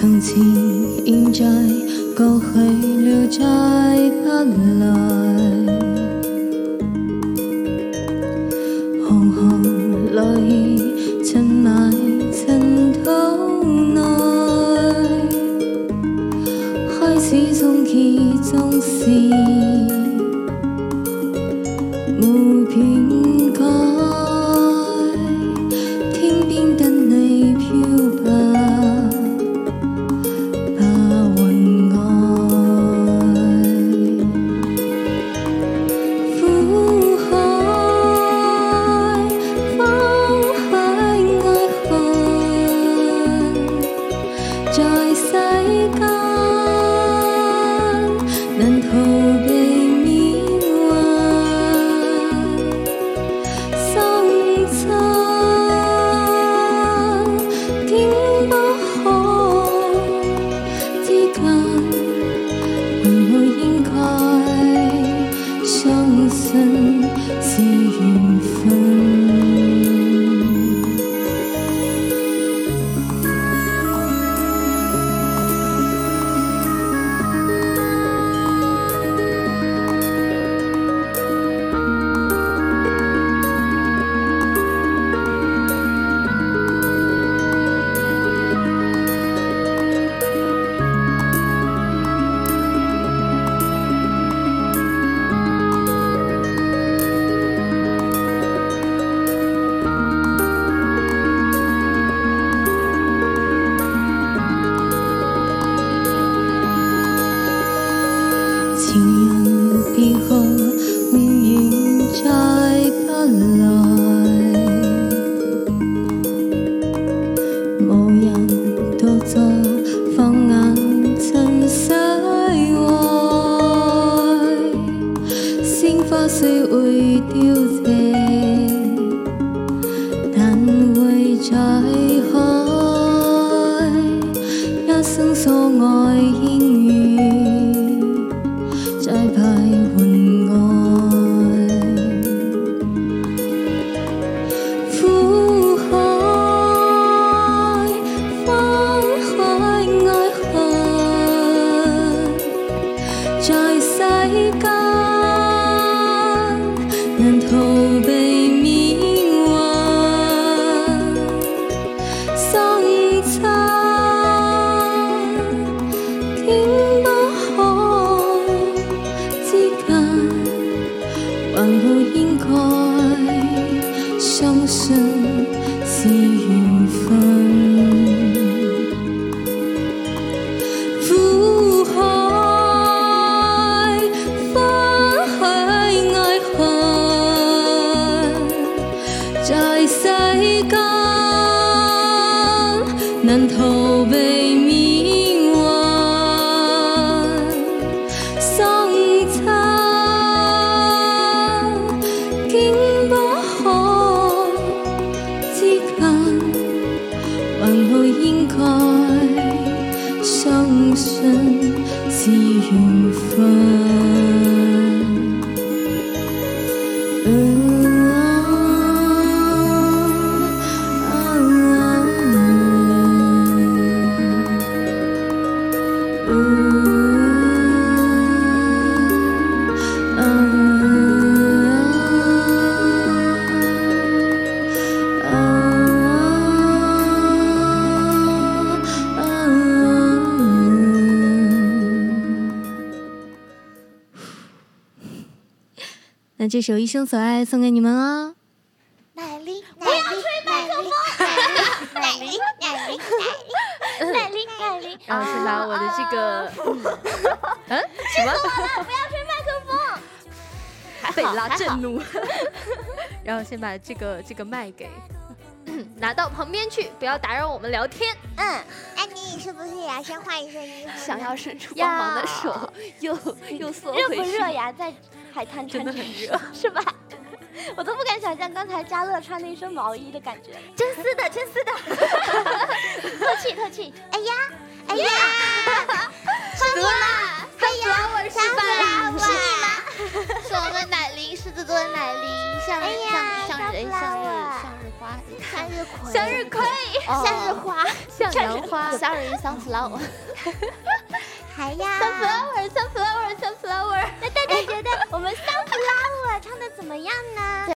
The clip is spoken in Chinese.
从此，现在过去了，在不来，红红叶沾埋尘。怎么应该相守？人别后，永远再不来，无人独坐放眼尘世外，鲜花虽会凋谢，但会再 间，好应该相信是缘分。苦海翻起爱恨，在世间，难逃被迷？细雨纷。那这首《一生所爱》送给你们哦。奶力，不要吹麦克风！奶力，奶力，奶力，奶力，奶力，然后是拉我的这个，嗯，什么？不要吹麦克风。贝拉震怒。然后先把这个这个麦给拿到旁边去，不要打扰我们聊天。嗯，安妮，你是不是也要先换一身衣服？想要伸出光芒的手，又又缩回去。热不热呀？在。海滩穿真热，是吧？我都不敢想象刚才嘉乐穿那一身毛衣的感觉，真丝的，真丝的，透气透气。哎呀，哎呀，花啦，花啦，我是吧？是吧？是我们奶铃狮子座的奶铃，像像像人，像日，向日花，向日葵，向日葵，向日花，向阳花，向日向日老。哈哈，还呀，sunflower，sunflower，sunflower。那大家。我们桑普拉沃唱的怎么样呢？